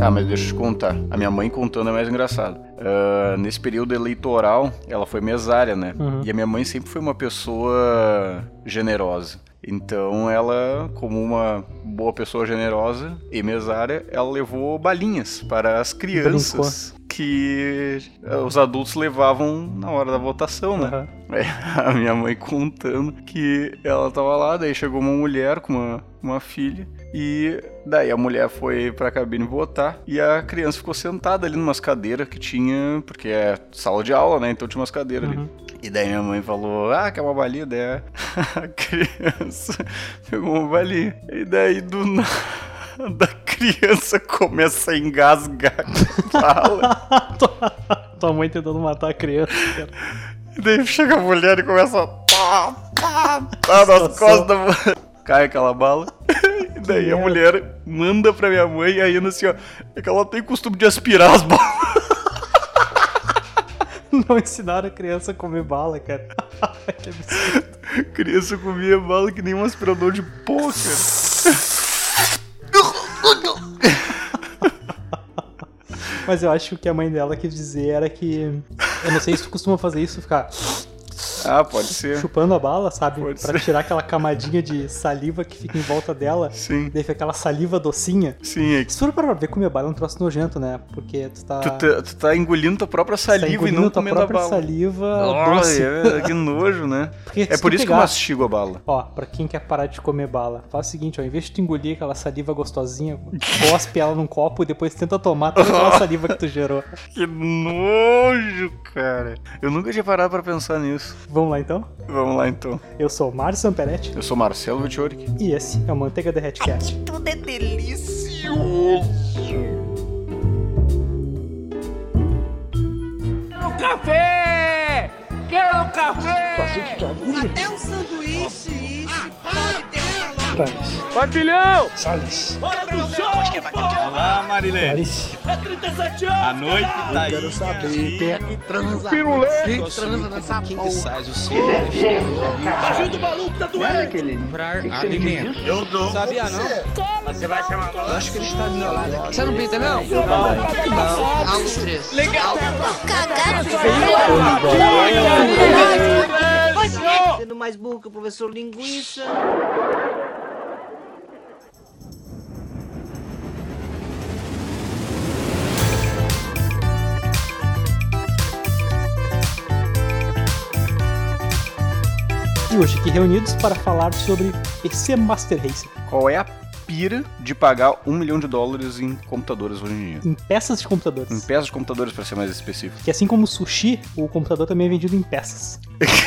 Tá, mas deixa eu te contar. A minha mãe contando é mais engraçado. Uh, nesse período eleitoral, ela foi mesária, né? Uhum. E a minha mãe sempre foi uma pessoa generosa. Então ela, como uma boa pessoa generosa e mesária, ela levou balinhas para as crianças que eh, os adultos levavam na hora da votação, né? Aham. É, a minha mãe contando que ela tava lá, daí chegou uma mulher com uma, uma filha e daí a mulher foi pra cabine votar e a criança ficou sentada ali numas cadeiras que tinha, porque é sala de aula, né? Então tinha umas cadeiras Uhum. ali. E daí minha mãe falou, ah, quer uma balinha? Daí a a criança pegou uma balinha. E daí do nada a criança começa a engasgar com bala. tua, tua mãe tentando matar a criança, cara. E daí chega a mulher e começa a pá, pá, pá nas costas da mulher. Cai aquela bala. E daí a merda. mulher manda pra minha mãe ainda assim, ó. É que ela tem costume de aspirar as balas. Não ensinaram a criança a comer bala, cara. que absurdo. Criança comia bala que nem um aspirador de pó, cara. Mas eu acho que o que a mãe dela quis dizer era que. Eu não sei se tu costuma fazer isso, ficar Ah, pode ser. chupando a bala, sabe? Pode pra ser. tirar aquela camadinha de saliva que fica em volta dela. Sim, Daí fica aquela saliva docinha. sim. É que Se for pra ver comer bala é um troço nojento, né? Porque tu tá. tu, tá, tu tá engolindo tua própria tá saliva e engolindo não tua comendo a própria bala. saliva doce. Olha, é, que nojo, né? Porque É por isso que eu pegar- mastigo a bala. Ó, pra quem quer parar de comer bala, faz o seguinte, ó, em vez de tu engolir aquela saliva gostosinha, cospe ela num copo e depois tenta tomar toda aquela saliva que tu gerou. Que nojo, cara. Eu nunca tinha parado pra pensar nisso. Vamos lá então? Vamos lá então. Eu sou o Márcio Samperetti Eu sou Marcelo Vitioric. e esse é o Manteiga Derretcast. Tudo é delicioso. Quero café! Quero café! Até um sanduíche, isso. Pode ter uma loja. Patilhão! Salles, Bora show! Olá, Marilene. Clarice, É 37 anos! A noite tá aí. Quem é que transa? Pirulê! Quem transa nessa porra? Sai o som. Ajuda o maluco tá doendo! Eu dou. Sabia não? Você vai chamar eu acho que ele está do meu lado aqui. Você não pinta, não? Não. Altos três. Legal. Sendo mais burro que o professor Linguiça. Hoje aqui reunidos para falar sobre PC Master Race, Qual é a pira de pagar um milhão de dólares em computadores hoje em dia? em peças de computadores. Em peças de computadores, pra ser mais específico. Que assim como o sushi, o computador também é vendido em peças.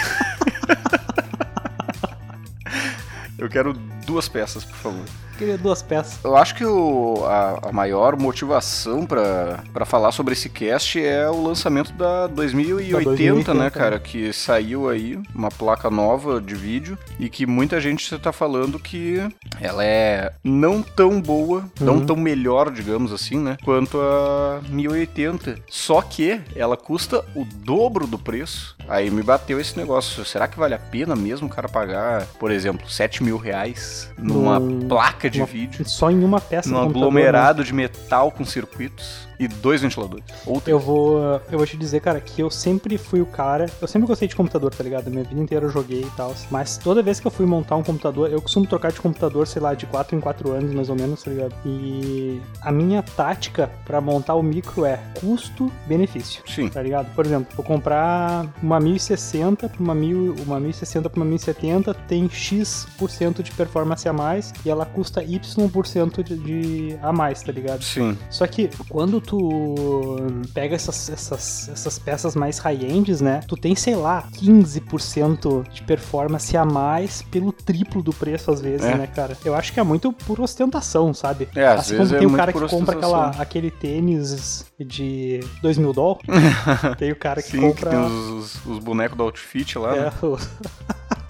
Eu quero duas peças, por favor. Queria duas peças. Eu acho que o- a, a maior motivação pra falar sobre esse cast é o lançamento da 2080, Da 2080, né, cara? Que saiu aí, uma placa nova de vídeo, e que muita gente tá falando que ela é não tão boa, não Uhum. tão melhor, digamos assim, né? Quanto a 1080. Só que ela custa o dobro do preço. Aí me bateu esse negócio. Será que vale a pena mesmo o cara pagar, por exemplo, 7 mil reais numa Num- placa de uma- vídeo? Só em uma peça num aglomerado de metal com circuitos e dois ventiladores. Ou Eu vou, eu vou te dizer, cara, que eu sempre fui o cara. Eu sempre gostei de computador, tá ligado? Minha vida inteira eu joguei e tal. Mas toda vez que eu fui montar um computador, eu costumo trocar de computador, sei lá, de 4 em 4 anos, mais ou menos, tá ligado? E a minha tática pra montar o micro é custo-benefício. Sim. Tá ligado? Por exemplo, vou comprar uma 1060 pra uma, 1000, uma 1060 pra uma 1070, tem X% de performance a mais e ela custa Y% de, de a mais, tá ligado? Sim. Só que quando tu pega essas, essas, essas peças mais high-ends, né? Tu tem, sei lá, 15% de performance a mais pelo triplo do preço, às vezes, É. né, cara? Eu acho que é muito por ostentação, sabe? É, às assim vezes como é tem o muito cara que compra aquela, aquele tênis de 2 mil dólares. tem o cara que Sim, compra. que tem os, os bonecos do outfit lá, É, né? o-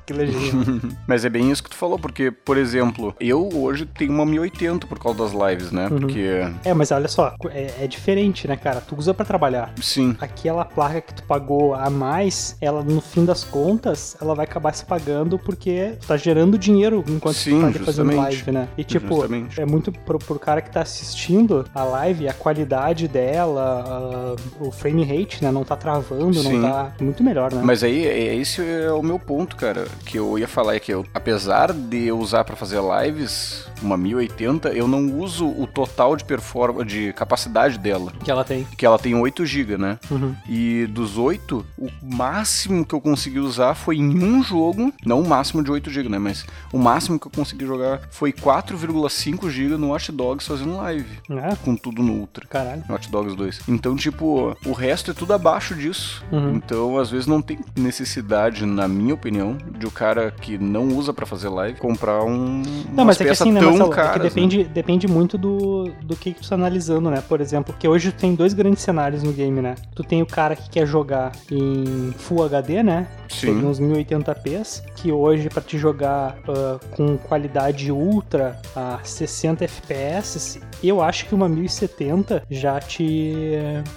que legenda. Mas é bem isso que tu falou, porque, por exemplo, eu hoje tenho uma 1080 por causa das lives, né? Uhum. Porque, É, mas olha só, é, é diferente, né, cara? Tu usa pra trabalhar. sim, Aquela placa que tu pagou a mais, ela no fim das contas, ela vai acabar se pagando porque tu tá gerando dinheiro enquanto Sim, tu tá ali fazendo live, né? E tipo, Justamente. é muito pro, pro cara que tá assistindo a live, a qualidade dela, a- o frame rate, né? Não tá travando, Sim. não tá. Muito melhor, né? Mas aí, é- esse é o meu ponto, cara. Que eu ia falar é que eu, apesar de eu usar pra fazer lives uma 1080, eu não uso o total de performance, de capacidade dela. Que ela tem. Que ela tem 8 GB, né? Uhum. E dos 8, o máximo que eu consegui usar foi em um jogo, não o máximo de 8 GB, né? Mas o máximo que eu consegui jogar foi 4,5 GB no Watch Dogs fazendo live. É, Com tudo no Ultra. caralho. Watch Dogs 2. Então, tipo, o resto é tudo abaixo disso. Uhum. Então, às vezes, não tem necessidade, na minha opinião, de o cara que não usa pra fazer live comprar um. Não, mas é que assim, né, Marcelo, é caras, que né? depende, depende muito do, do que, que tu tá analisando, né? Por exemplo, porque hoje tu tem dois grandes cenários no game, né? Tu tem o cara que quer jogar em Full HD, né? Sim. Uns 1080p's, que hoje pra te jogar ah, com qualidade ultra a 60 FPS, eu acho que uma 1070 já te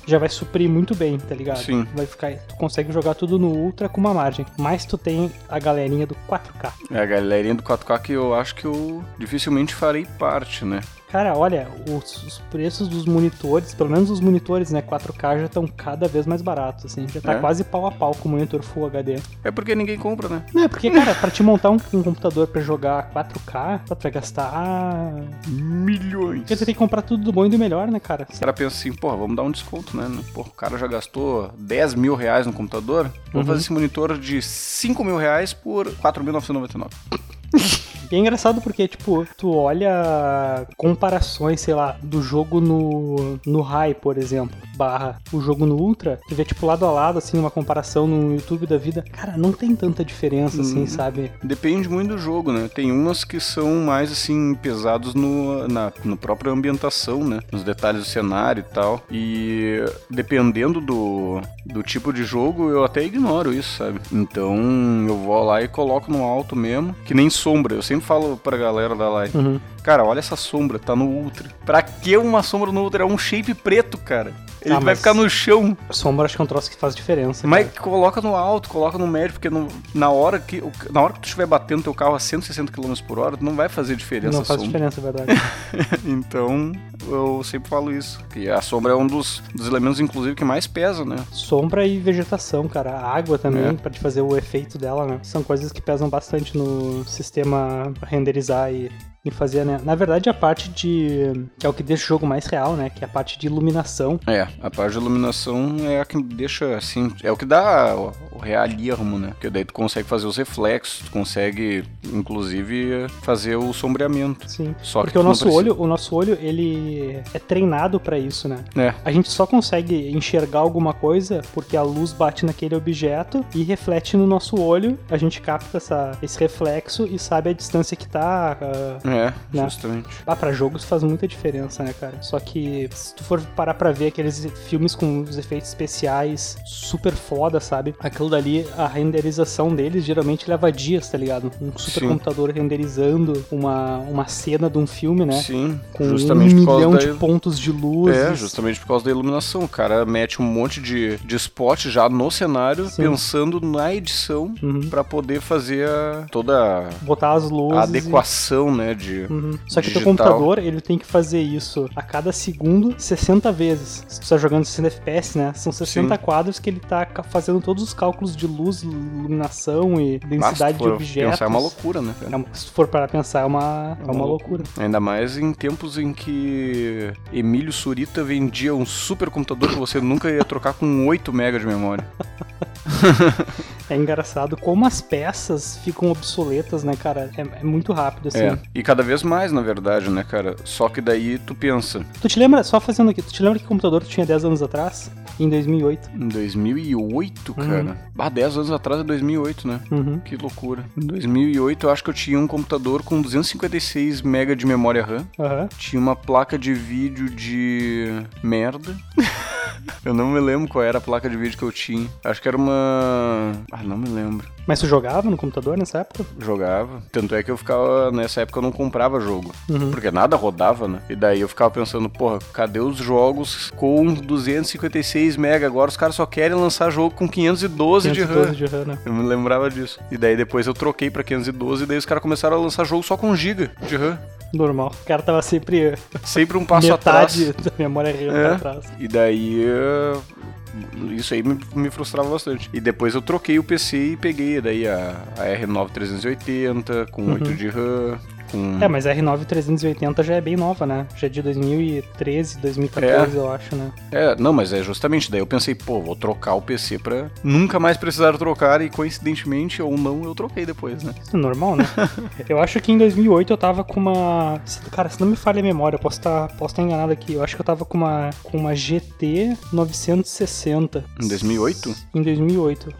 já vai suprir muito bem, tá ligado? Sim. Vai ficar, tu consegue jogar tudo no ultra com uma margem. Mas tu tem a galerinha do 4K. É a galerinha do 4K que eu acho que eu dificilmente farei parte, né? Cara, olha, os, os preços dos monitores, pelo menos os monitores, né, 4K já estão cada vez mais baratos, assim. Já tá É? quase pau a pau com o monitor Full HD. É porque ninguém compra, né? Não, é porque, cara, pra te montar um, um computador pra jogar 4K, tu vai gastar... Milhões. Porque você tem que comprar tudo do bom e do melhor, né, cara? O cara pensa assim, porra, vamos dar um desconto, né? Porra, o cara já gastou 10 mil reais no computador, vamos Uhum. fazer esse monitor de 5 mil reais por 4.999. E é engraçado porque, tipo, tu olha comparações, sei lá, do jogo no, no High, por exemplo, barra o jogo no Ultra, tu vê, tipo, lado a lado, assim, uma comparação no YouTube da vida. Cara, não tem tanta diferença, assim, Uhum. sabe? Depende muito do jogo, né? Tem umas que são mais assim pesados no, na no própria ambientação, né? Nos detalhes do cenário e tal. E dependendo do, do tipo de jogo, eu até ignoro isso, sabe? Então eu vou lá e coloco no alto mesmo, que nem sombra. Eu sempre falo pra galera da live. Uhum. Cara, olha essa sombra, tá no ultra. Pra que uma sombra no ultra? É um shape preto, cara. Ele Ah, vai ficar no chão. Sombra acho que é um troço que faz diferença. Mas cara. coloca no alto, coloca no médio, porque no- na, hora que, o- na hora que tu estiver batendo teu carro a 160 km por hora, não vai fazer diferença não faz sombra. diferença, é verdade. Então, eu sempre falo isso. Que a sombra é um dos, dos elementos, inclusive, que mais pesa, né? Sombra e vegetação, cara. A água também, É. pra te fazer o efeito dela, né? São coisas que pesam bastante no sistema renderizar e, e fazer, né? Na verdade, a parte de. que é o que deixa o jogo mais real, né? Que é a parte de iluminação. É, a parte de iluminação é a que deixa, assim, é o que dá o, o realismo, né? Porque daí tu consegue fazer os reflexos, tu consegue, inclusive, fazer o sombreamento. Sim. Só que Porque o nosso precisa- olho, o nosso olho, ele é treinado pra isso, né? É, A gente só consegue enxergar alguma coisa porque a luz bate naquele objeto e reflete no nosso olho. A gente capta essa, esse reflexo e sabe a distância que tá. ah, é, Né? justamente. Ah, pra jogos faz muita diferença, né, cara? Só que se tu for parar pra ver aqueles filmes com os efeitos especiais super foda, sabe? Aquilo dali, a renderização deles geralmente leva dias, tá ligado? Um super Sim. computador renderizando uma, uma cena de um filme, né? Sim, Com justamente um por causa milhão da... de pontos de luz. É, justamente por causa da iluminação. O cara mete um monte de, de spot já no cenário, Sim. pensando na edição Uhum. pra poder fazer a- toda Botar as luzes. a e- adequação, né, de... Uhum. Só que o teu computador, ele tem que fazer isso a cada segundo 60 vezes. Se tu tá jogando 60 FPS, né? São 60 Sim. quadros que ele tá fazendo todos os cálculos de luz, iluminação e densidade de objetos. pensar, é uma loucura, né? É uma- se tu for para pensar, é uma, é uma loucura. Ainda mais em tempos em que Emílio Surita vendia um super computador que você nunca ia trocar com 8 MB de memória. É engraçado como as peças ficam obsoletas, né, cara? É, é muito rápido, assim. É, e cada vez mais, na verdade, né, cara? Só que daí tu pensa, Tu te lembra, só fazendo aqui, tu te lembra que computador tu tinha 10 anos atrás? Em 2008? em 2008, cara. Ah, 10 anos atrás é 2008, né? Uhum. Que loucura. Em 2008 eu acho que eu tinha um computador com 256 MB de memória RAM. Aham. Tinha uma placa de vídeo de merda. Eu não me lembro qual era a placa de vídeo que eu tinha. Acho que era uma. Ah, não me lembro. Mas tu jogava no computador nessa época? Jogava. Tanto é que eu ficava. Nessa época eu não comprava jogo. Uhum. Porque nada rodava, né? E daí eu ficava pensando, porra, cadê os jogos com 256 mega? Agora os caras só querem lançar jogo com 512, de RAM. 512 de RAM, né? Eu me lembrava disso. E daí depois eu troquei pra 512 e daí os caras começaram a lançar jogo só com giga de RAM. Normal. O cara tava sempre Sempre um passo metade atrás. da memória RAM É. E daí. eh, Isso aí me, me frustrava bastante. E depois eu troquei o PC e peguei daí a, a R9 380 com 8 de RAM. Com... É, mas a R9 380 já é bem nova, né? Já é de 2013, 2014, eu acho, né? É, não, mas é justamente daí eu pensei, pô, vou trocar o PC pra nunca mais precisar trocar e coincidentemente ou não eu troquei depois, né? Isso é normal, né? eu acho que em 2008 eu tava com uma. Cara, se não me falha a memória, eu posso estar posso estar enganado aqui. Eu acho que eu tava com uma, com uma GT 960. Em 2008? Em 2008.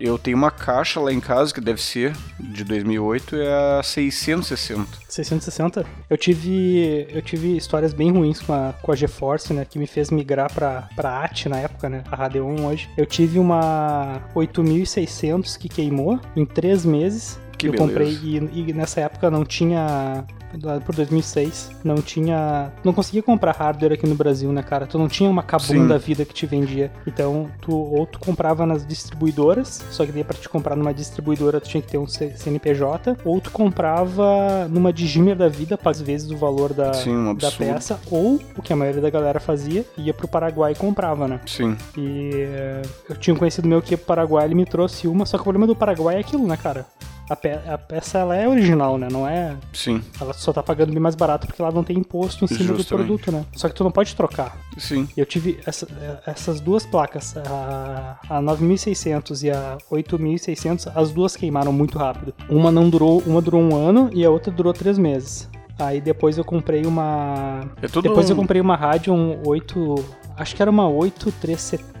Eu tenho uma caixa lá em casa que deve ser de 2008 é a 660. 660. Eu tive. Eu tive histórias bem ruins com a, com a GeForce, né? Que me fez migrar pra, pra AT na época, né? A Radeon hoje. Eu tive uma 8600 que queimou em três meses. Que eu beleza. comprei e, e nessa época não tinha. Lá por 2006, não tinha. Não conseguia comprar hardware aqui no Brasil, né, cara? Tu não tinha uma Kabum Sim. da vida que te vendia. Então, tu ou tu comprava nas distribuidoras, só que daí pra te comprar numa distribuidora tu tinha que ter um CNPJ, ou tu comprava numa Digimer da vida, às vezes o valor da, Sim, um da peça, ou o que a maioria da galera fazia, ia pro Paraguai e comprava, né? Sim. E eh, eu tinha um conhecido meu que ia pro Paraguai, ele me trouxe uma, só que o problema do Paraguai é aquilo, né, cara? A, pe- a peça ela é original, né? Não é. Sim. Ela só tá pagando bem mais barato porque lá não tem imposto em cima do Justamente. produto, né? Só que tu não pode trocar. Sim. Eu tive essa- essas duas placas, a, a 9600 e a 8600, as duas queimaram muito rápido. Uma não durou, uma durou um ano e a outra durou três meses. Aí depois eu comprei uma. É tudo Depois eu comprei uma Radeon 8. Acho que era uma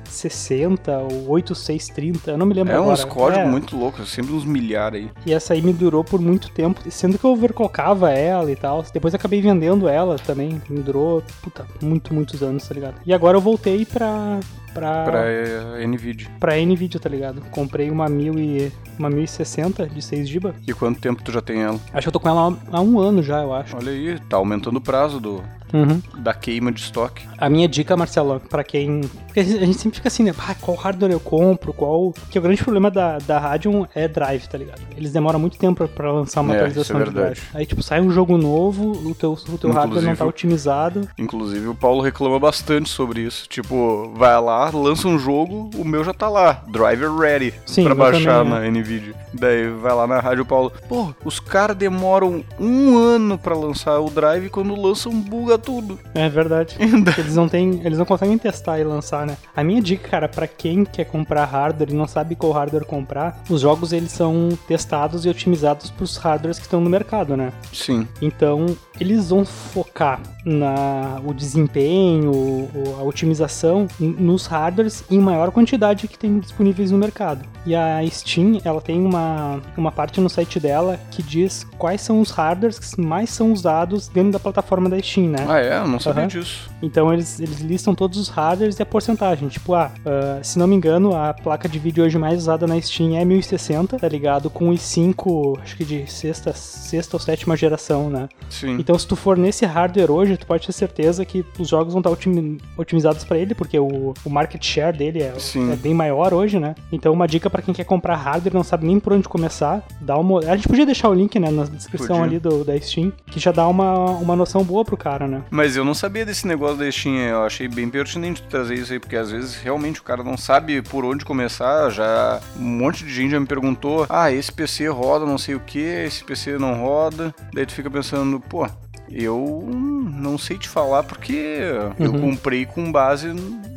8360 ou 8630, eu não me lembro É agora. uns códigos É, muito loucos, sempre uns milhares aí. E essa aí me durou por muito tempo, sendo que eu overclockava ela e tal. Depois acabei vendendo ela também, me durou, puta, muito, muitos anos, tá ligado? E agora eu voltei pra. Pra. Pra eh, Nvidia. pra Nvidia, tá ligado? Comprei uma, 1000 e, uma 1060 de 6 GB. E quanto tempo tu já tem ela? Acho que eu tô com ela há um ano já, eu acho. Olha aí, tá aumentando o prazo do, Uhum. da queima de estoque. A minha dica, Marcelo, pra quem. Porque a gente sempre fica assim, né? Ah, qual hardware eu compro? Qual. Porque o grande problema da, da Radeon é drive, tá ligado? Eles demoram muito tempo pra, pra lançar uma É, atualização isso é de drive. Aí, tipo, sai um jogo novo, o teu, o teu hardware não tá otimizado. Inclusive o Paulo reclama bastante sobre isso. Tipo, vai lá, lança um jogo, o meu já tá lá, driver ready, Sim, pra baixar também, na Nvidia. Daí vai lá na rádio Paulo, pô, os caras demoram um ano pra lançar o drive e quando lançam buga tudo. É verdade. eles não têm. Eles não conseguem testar e lançar, né? A minha dica, cara, pra quem quer comprar hardware e não sabe qual hardware comprar, os jogos eles são testados e otimizados pros hardwares que estão no mercado, né? Sim, Então, eles vão focar na o desempenho, a otimização nos hardwares em maior quantidade que tem disponíveis no mercado. E a Steam, ela tem uma, uma parte no site dela que diz quais são os hardwares que mais são usados dentro da plataforma da Steam, né? Ah, é? Eu não sabia Aham. disso. Então eles, eles listam todos os hardwares e a porcentagem. Tipo, ah, ah, se não me engano, a placa de vídeo hoje mais usada na Steam é 1060, tá ligado? Com os 5, acho que de sexta, sexta ou sétima geração, né? Sim. Então se tu for nesse hardware hoje, tu pode ter certeza que os jogos vão estar otimi- otimizados pra ele, porque o, o market share dele é, é bem maior hoje, né? Então uma dica pra quem quer comprar hardware e não sabe nem por onde começar, dá uma... A gente podia deixar o link, né, na descrição Podia. ali do, da Steam, que já dá uma, uma noção boa pro cara, né? Mas eu não sabia desse negócio da Steam, eu achei bem pertinente trazer isso aí, porque às vezes realmente o cara não sabe por onde começar, já um monte de gente já me perguntou, ah, esse PC roda não sei o que, esse PC não roda, daí tu fica pensando, pô, eu não sei te falar porque eu Uhum. comprei com base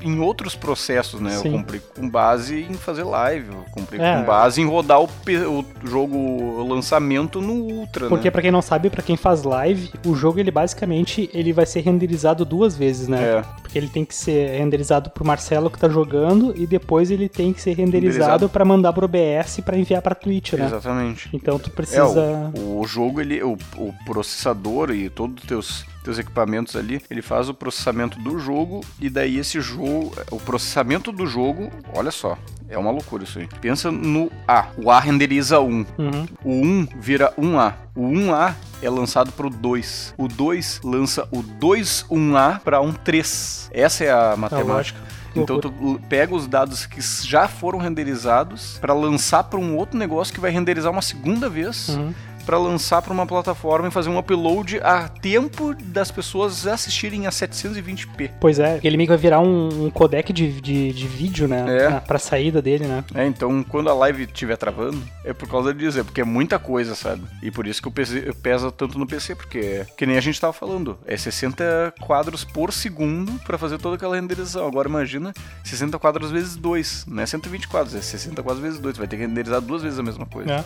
em outros processos, né? Sim. Eu comprei com base em fazer live, eu comprei É. com base em rodar o, o jogo o lançamento no Ultra, Porque né? pra quem não sabe, pra quem faz live, o jogo ele basicamente ele vai ser renderizado duas vezes, né? É. Porque ele tem que ser renderizado pro Marcelo que tá jogando e depois ele tem que ser renderizado pra mandar pro OBS pra enviar pra Twitch, né? Exatamente. Então tu É, precisa o, o jogo, ele, o, o processador e todos os teus teus equipamentos ali, ele faz o processamento do jogo e daí esse jogo, o processamento do jogo, olha só, é uma loucura isso aí. Pensa no A. O A renderiza 1. Uhum. O 1 vira 1A. O 1A é lançado pro 2. O 2 lança o 2-1A para um 3. Essa é a matemática. Então tu pega os dados que já foram renderizados para lançar para um outro negócio que vai renderizar uma segunda vez. Uhum. Pra lançar para uma plataforma e fazer um upload a tempo das pessoas assistirem a 720p. Pois é, ele meio que vai virar um, um codec de, de, de vídeo, né? É. na- Pra saída dele, né? É, então quando a live estiver travando, é por causa disso, é porque é muita coisa, sabe? E por isso que o PC pesa tanto no PC, porque, que nem a gente tava falando, é 60 quadros por segundo pra fazer toda aquela renderização. Agora imagina 60 quadros vezes 2, não é 120 quadros, é 60 quadros vezes 2, vai ter que renderizar duas vezes a mesma coisa. É.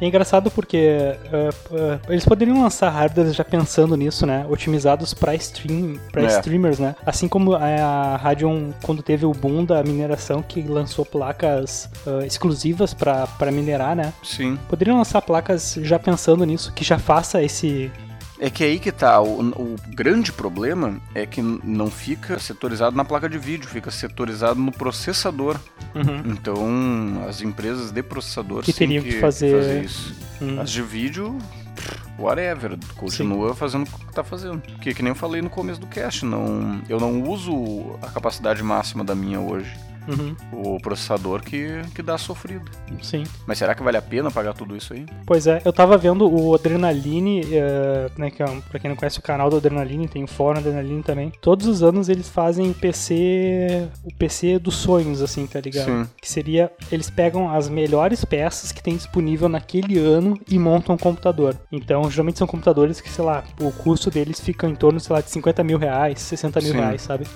É engraçado porque uh, uh, eles poderiam lançar hardwares já pensando nisso, né? Otimizados pra stream, para É. streamers, né? Assim como a, a Radeon quando teve o boom da mineração que lançou placas uh, exclusivas pra pra minerar, né? Sim. Poderiam lançar placas já pensando nisso, que já faça esse É que aí que tá, o, o grande problema é que não fica setorizado na placa de vídeo, fica setorizado no processador. Então, as empresas de processador Que sim teriam que fazer- isso. Hum. As de vídeo, whatever, continua fazendo o que tá fazendo. Que, que nem eu falei no começo do cast, não, eu não uso a capacidade máxima da minha hoje. Uhum. O processador que, que dá sofrido. Sim. Mas será que vale a pena pagar tudo isso aí? Pois é, eu tava vendo o Adrenaline, eh, né, que é um, pra quem não conhece o canal do Adrenaline, tem o fórum Adrenaline também. Todos os anos eles fazem PC, o PC dos sonhos, assim, tá ligado? Sim. Que seria, eles pegam as melhores peças que tem disponível naquele ano e montam um computador. Então, geralmente são computadores que, sei lá, o custo deles fica em torno, sei lá, de 50 mil reais, 60 mil Sim. reais, sabe?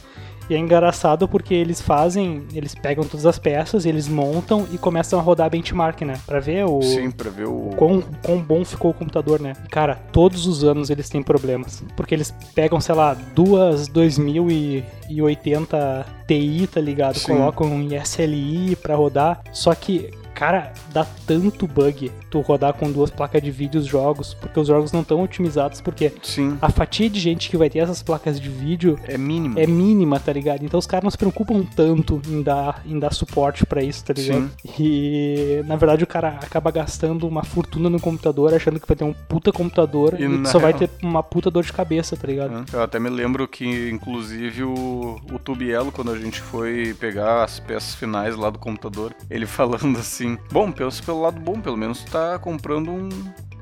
E é engraçado porque eles fazem, eles pegam todas as peças, eles montam e começam a rodar benchmark, né? Pra ver o, Sim, pra ver o. quão, quão bom ficou o computador, né? E, Cara, todos os anos eles têm problemas. Porque eles pegam, sei lá, duas 2080 Ti, tá ligado? Sim. Colocam em SLI pra rodar. Só que, cara, dá tanto bug tu rodar com duas placas de vídeo os jogos, porque os jogos não estão otimizados, porque Sim, a fatia de gente que vai ter essas placas de vídeo é mínimo. é mínima, tá ligado? Então os caras não se preocupam tanto em dar, em dar suporte pra isso, tá ligado? E na verdade o cara acaba gastando uma fortuna no computador, achando que vai ter um puta computador E e, só vai real- ter uma puta dor de cabeça, tá ligado? né? Eu até me lembro que, inclusive, o, o Tubielo, quando a gente foi pegar as peças finais lá do computador, ele falando assim: Bom, pensa pelo lado bom, pelo menos tá comprando um,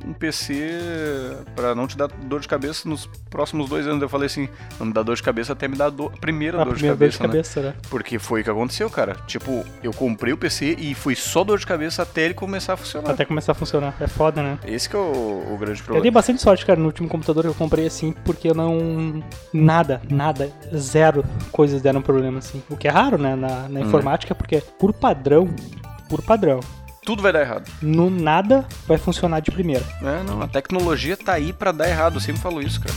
um PC pra não te dar dor de cabeça nos próximos dois anos. Eu falei assim: Não me dá dor de cabeça até me dar dor, a primeira A dor de primeira cabeça. dor de né? cabeça, né? Porque foi o que aconteceu, cara. Tipo, eu comprei o PC e foi só dor de cabeça até ele começar a funcionar. Até começar a funcionar. É foda, né? Esse que é o, o grande Eu problema. dei bastante sorte, cara, no último computador que eu comprei assim, porque eu não. Nada, nada, zero coisas deram problema assim. O que é raro, né, na, Hum. na informática, porque por padrão, por padrão, Tudo vai dar errado. no nada vai funcionar de primeira. É, não, a tecnologia tá aí pra dar errado, eu sempre falo isso, cara.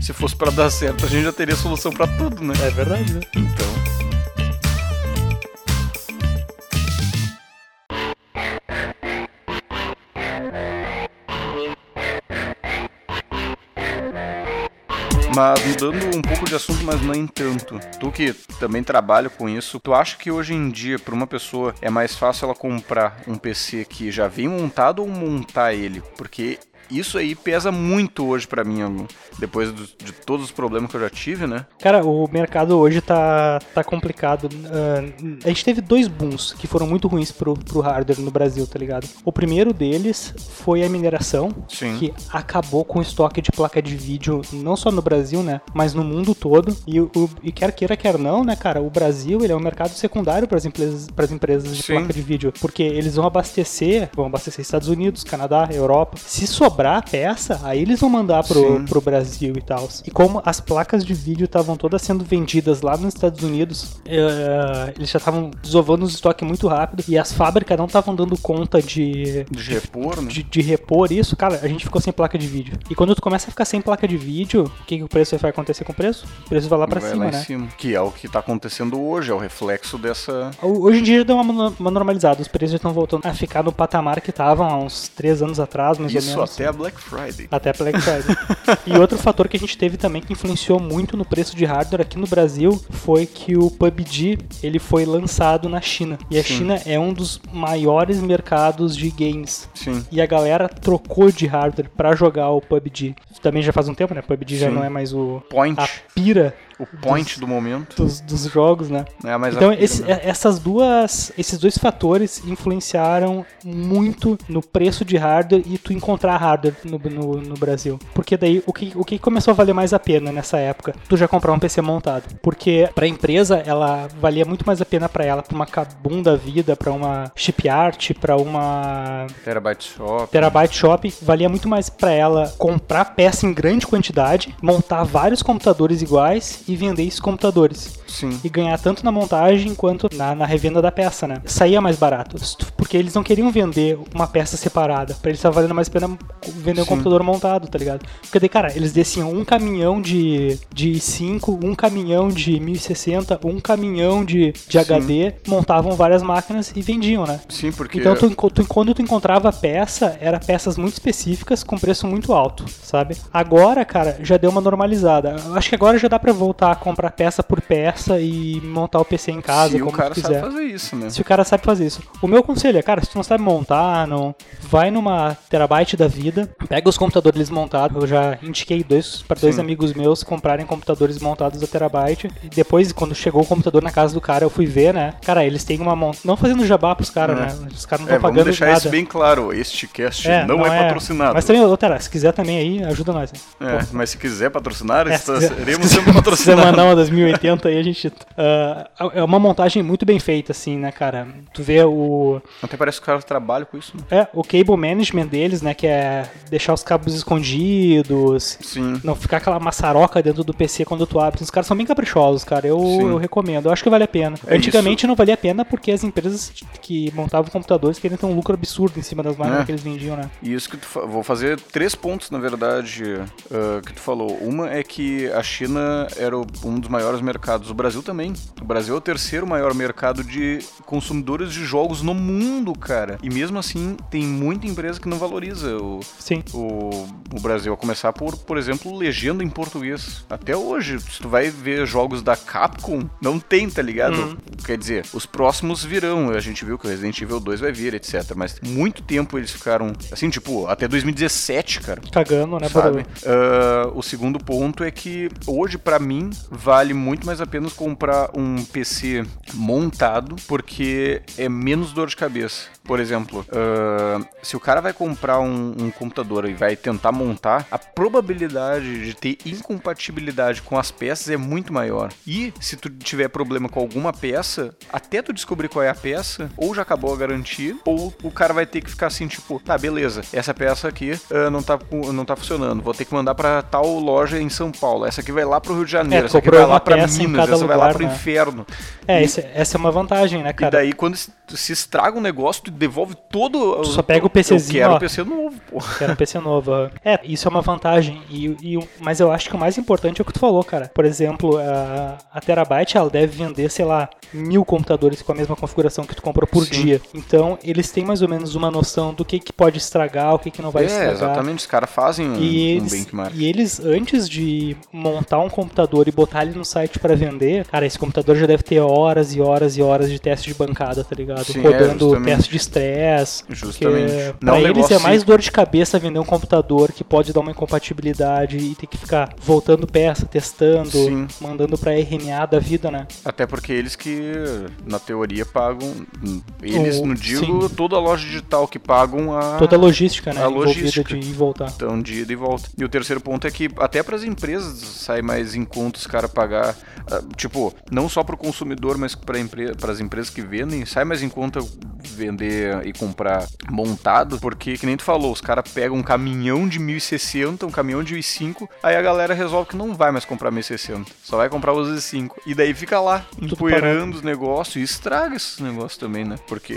Se fosse pra dar certo, a gente já teria solução pra tudo, né? É verdade, né? Então. Mas mudando um pouco de assunto, mas nem tanto. Tu que também trabalha com isso, tu acha que hoje em dia, para uma pessoa, é mais fácil ela comprar um PC que já vem montado ou montar ele? Porque isso aí pesa muito hoje pra mim, depois do- de todos os problemas que eu já tive, né? Cara, o mercado hoje tá, tá complicado. Ah, a gente teve dois booms que foram muito ruins pro, pro hardware no Brasil, tá ligado? O primeiro deles foi a mineração, Sim. que acabou com o estoque de placa de vídeo, não só no Brasil, né? Mas no mundo todo. E, o, e quer queira, quer não, né, cara? O Brasil ele é um mercado secundário para as empresas, pras empresas de Sim. placa de vídeo. Porque eles vão abastecer, vão abastecer Estados Unidos, Canadá, Europa. Se sobrar a peça, aí eles vão mandar pro, Sim. pro Brasil e tal. E como as placas de vídeo estavam todas sendo vendidas lá nos Estados Unidos, eh, eles já estavam desovando os estoques muito rápido e as fábricas não estavam dando conta de, De repor, né? de, de repor isso, cara, a gente ficou sem placa de vídeo. E quando tu começa a ficar sem placa de vídeo, o que, que o preço vai acontecer com o preço? O preço vai lá pra Vai cima, lá né? cima. Que é o que tá acontecendo hoje, é o reflexo dessa. Hoje em dia já deu uma, uma normalizada, os preços já estão voltando a ficar no patamar que estavam há uns 3 anos atrás, mais ou Isso menos. Até a Black Friday. Até Black Friday. e outro fator que a gente teve também que influenciou muito no preço de hardware aqui no Brasil foi que o PUBG ele foi lançado na China. E a Sim. China é um dos maiores mercados de games. Sim. E a galera trocou de hardware pra jogar o PUBG. Também já faz um tempo, né? PUBG já Sim. não é mais o Point. a pira O point do momento. dos, dos jogos, né? É Então esse- é- essas duas, esses dois fatores influenciaram muito no preço de hardware e tu encontrar hardware no, no, no Brasil. Porque daí o que, o que começou a valer mais a pena nessa época? Tu já comprar um PC montado. Porque pra empresa ela valia muito mais a pena pra ela, pra uma Kabum da vida, pra uma chipart, pra uma Terabyte Shop. Terabyte Shop valia muito mais pra ela comprar peça em grande quantidade, montar vários computadores iguais e vender esses computadores. Sim. E ganhar tanto na montagem quanto na, na revenda da peça, né? Saía mais barato. Porque eles não queriam vender uma peça separada. Pra eles tava valendo mais pena vender um Sim. computador montado, tá ligado? Porque daí, cara, eles desciam um caminhão de, de 5, um caminhão de 1060, um caminhão de, de HD, montavam várias máquinas e vendiam, né? Sim, porque. Então, tu, tu- quando tu encontrava peça, era peças muito específicas com preço muito alto, sabe? Agora, cara, já deu uma normalizada. Acho que agora já dá pra voltar a comprar peça por peça e montar o PC em casa, se como o cara quiser. sabe fazer isso, né? Se o cara sabe fazer isso. O meu conselho é, cara, se tu não sabe montar, não, vai numa terabyte da vida, pega os computadores montados. Eu já indiquei dois para dois Sim. amigos meus comprarem computadores montados da terabyte. E depois, quando chegou o computador na casa do cara, eu fui ver, né? Cara, eles têm uma mont... não fazendo jabá pros caras, É. né? Os caras não É, estão vamos pagando deixar nada. isso bem claro. Este cast não, é, patrocinado. Mas também, ô, se quiser também aí, ajuda nós. É, mas se quiser patrocinar, É, está- se quiser- seremos se sempre quiser patrocinados. Uma 2080 aí, a gente. ah, é uma montagem muito bem feita, assim, né, cara? Tu vê o. Até parece que os caras trabalham com isso, né? É, o cable management deles, né? Que é deixar os cabos escondidos. Sim. Não ficar aquela maçaroca dentro do PC quando tu abre. Os caras são bem caprichosos, cara. Eu, Sim. eu recomendo. Eu acho que vale a pena. É Antigamente não valia a pena porque as empresas que montavam computadores queriam ter um lucro absurdo em cima das máquinas É. que eles vendiam, né? E isso que tu fa- vou fazer três pontos, na verdade, ah, que tu falou. Uma é que a China era um dos maiores mercados, o Brasil também. O Brasil é o terceiro maior mercado de consumidores de jogos no mundo, cara. E mesmo assim, tem muita empresa que não valoriza o, Sim. o, o Brasil, a começar por, por exemplo, legenda em português. Até hoje, se tu vai ver jogos da Capcom, não tem, tá ligado? Uhum. Quer dizer, os próximos virão. A gente viu que o Resident Evil 2 vai vir, etc. Mas muito tempo eles ficaram, assim, tipo, até 2017, cara. Cagando, né, Sabe? Ah, o segundo ponto é que hoje, pra mim, vale muito mais a pena comprar um PC montado, porque é menos dor de cabeça. Por exemplo, ah, se o cara vai comprar um, um computador e vai tentar montar, a probabilidade de ter incompatibilidade com as peças é muito maior. E se tu tiver problema com alguma peça, até tu descobrir qual é a peça, ou já acabou a garantia, ou o cara vai ter que ficar assim, tipo, tá, beleza, essa peça aqui ah, não, tá, não tá funcionando, vou ter que mandar pra tal loja em São Paulo, essa aqui vai lá pro Rio de Janeiro, É, essa aqui vai lá pra Minas, essa vai lá lugar, pro né? inferno. É, E- essa é uma vantagem, né, E cara? daí, quando se, estraga um negócio, tu devolve todo. Tu só pega o PCzinho, Eu quero ó. o PC novo, pô. Que era um PC novo. aham. É, isso é uma vantagem. E, e mas eu acho que o mais importante é o que tu falou, cara. Por exemplo, a, a Terabyte ela deve vender, sei lá, mil computadores com a mesma configuração que tu comprou por Sim. dia. Então, eles têm mais ou menos uma noção do que, que pode estragar, o que, que não vai é, estragar. exatamente. Os caras fazem um, E um eles, benchmark. e eles, antes de montar um computador e botar ele no site pra vender, cara, esse computador já deve ter horas e horas e horas de teste de bancada, tá ligado? Sim, é, Rodando teste de estresse. Justamente. Pra um eles é negócio mais dor de cabeça vender um computador que pode dar uma incompatibilidade e ter que ficar voltando peça, testando, Sim. mandando pra RMA da vida, né? Até porque eles que, na teoria, pagam. Eles, O- não digo toda loja digital que pagam a. Toda a logística, né? a logística. de ir e voltar. Então, de ida e volta. E o terceiro ponto é que até para as empresas sai mais em conta os caras pagar, ah, tipo, não só para o consumidor, mas para empre as empresas que vendem, sai mais em conta vender e comprar montado, porque que nem tu falou, os caras pegam um caminhão de 1060, um caminhão de i5, aí a galera resolve que não vai mais comprar 1060, só vai comprar os i5. E daí fica lá, empoeirando os negócios e estraga esses negócios também, né? Porque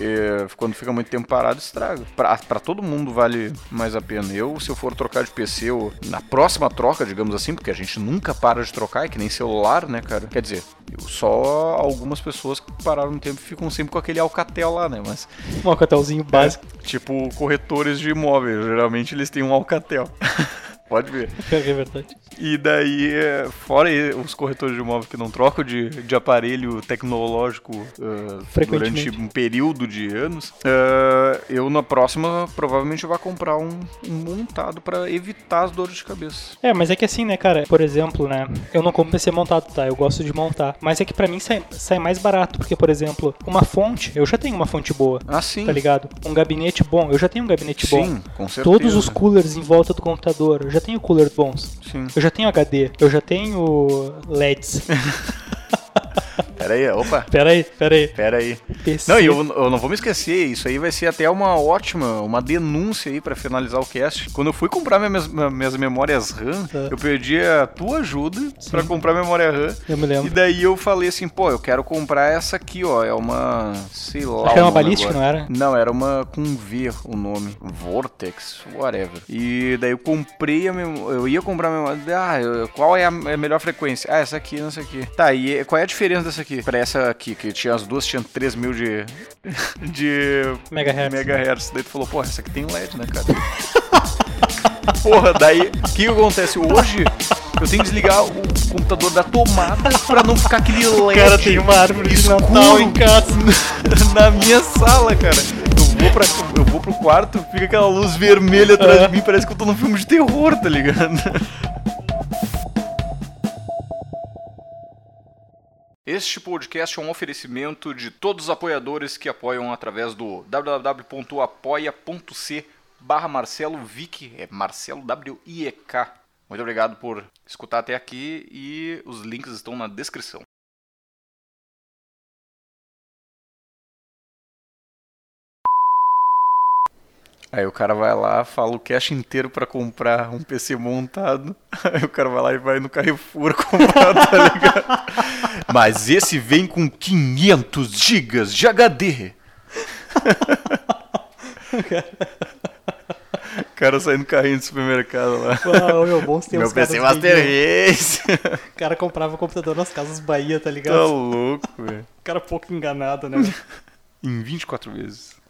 quando fica muito tempo parado, estraga. Pra, pra todo mundo vale mais a pena. Eu, se eu for trocar de PC, ou na próxima troca, digamos assim, porque a gente nunca para de trocar, é que nem celular, né, cara? Quer dizer, só algumas pessoas que pararam no tempo ficam sempre com aquele Alcatel lá, né? Mas, Um alcatelzinho básico. tipo, corretores de imóveis, geralmente eles têm um Alcatel. Pode ver. É verdade. E daí, fora os corretores de imóvel que não trocam de, de aparelho tecnológico Frequentemente. durante um período de anos, ah, eu na próxima provavelmente vou comprar um, um montado pra evitar as dores de cabeça. É, mas é que assim, né, cara? Por exemplo, né? Eu não compro PC montado, tá? Eu gosto de montar. Mas é que pra mim sai, sai mais barato, porque, por exemplo, uma fonte, eu já tenho uma fonte boa, Ah, sim. tá ligado? Um gabinete bom, eu já tenho um gabinete bom. Sim, com certeza. Todos os coolers em volta do computador, já tenho coolers bons. Sim. Eu já tenho HD, eu já tenho LEDs. Pera aí, opa. pera aí, pera aí. Pera aí. PC. Não, e eu, eu não vou me esquecer, isso aí vai ser até uma ótima, uma denúncia aí pra finalizar o cast. Quando eu fui comprar minhas, minhas memórias RAM, É. eu pedi a tua ajuda pra comprar memória RAM. Eu me lembro. E daí eu falei assim, pô, eu quero comprar essa aqui, ó. É uma. sei lá. Acho que era uma balística, agora. não era? Não, era uma com V o nome. Vortex, whatever. E daí eu comprei a memória. Eu ia comprar a memória. Ah, qual é a, a melhor frequência? Ah, essa aqui, essa aqui. Tá, e qual é a diferença dessa aqui? Pra essa aqui, que tinha as duas, tinha 3 mil de. de. Megahertz. megahertz. Daí tu falou, pô, essa aqui tem LED, né, cara? Porra, daí, o que acontece? Hoje, eu tenho que desligar o computador da tomada pra não ficar aquele LED cara tem uma árvore de Natal em casa. na minha sala, cara. Eu vou, pra, eu vou pro quarto, fica aquela luz vermelha atrás É. de mim, parece que eu tô num filme de terror, tá ligado? Este podcast é um oferecimento de todos os apoiadores que apoiam através do www.apoia.c barra Marcelo Vick, é Marcelo W-I-E-K. Muito obrigado por escutar até aqui e os links estão na descrição. Aí o cara vai lá, fala o cash inteiro pra comprar um PC montado. Aí o cara vai lá e vai no Carrefour comprar, tá ligado? Mas esse vem com 500 gigas de HD. O cara sai no carrinho do supermercado lá. Uau, meu, bons tempos. Meu PC Master Race. O cara comprava computador nas casas Bahia, tá ligado? Tá louco, velho. O cara pouco enganado, né? Em 24 vezes.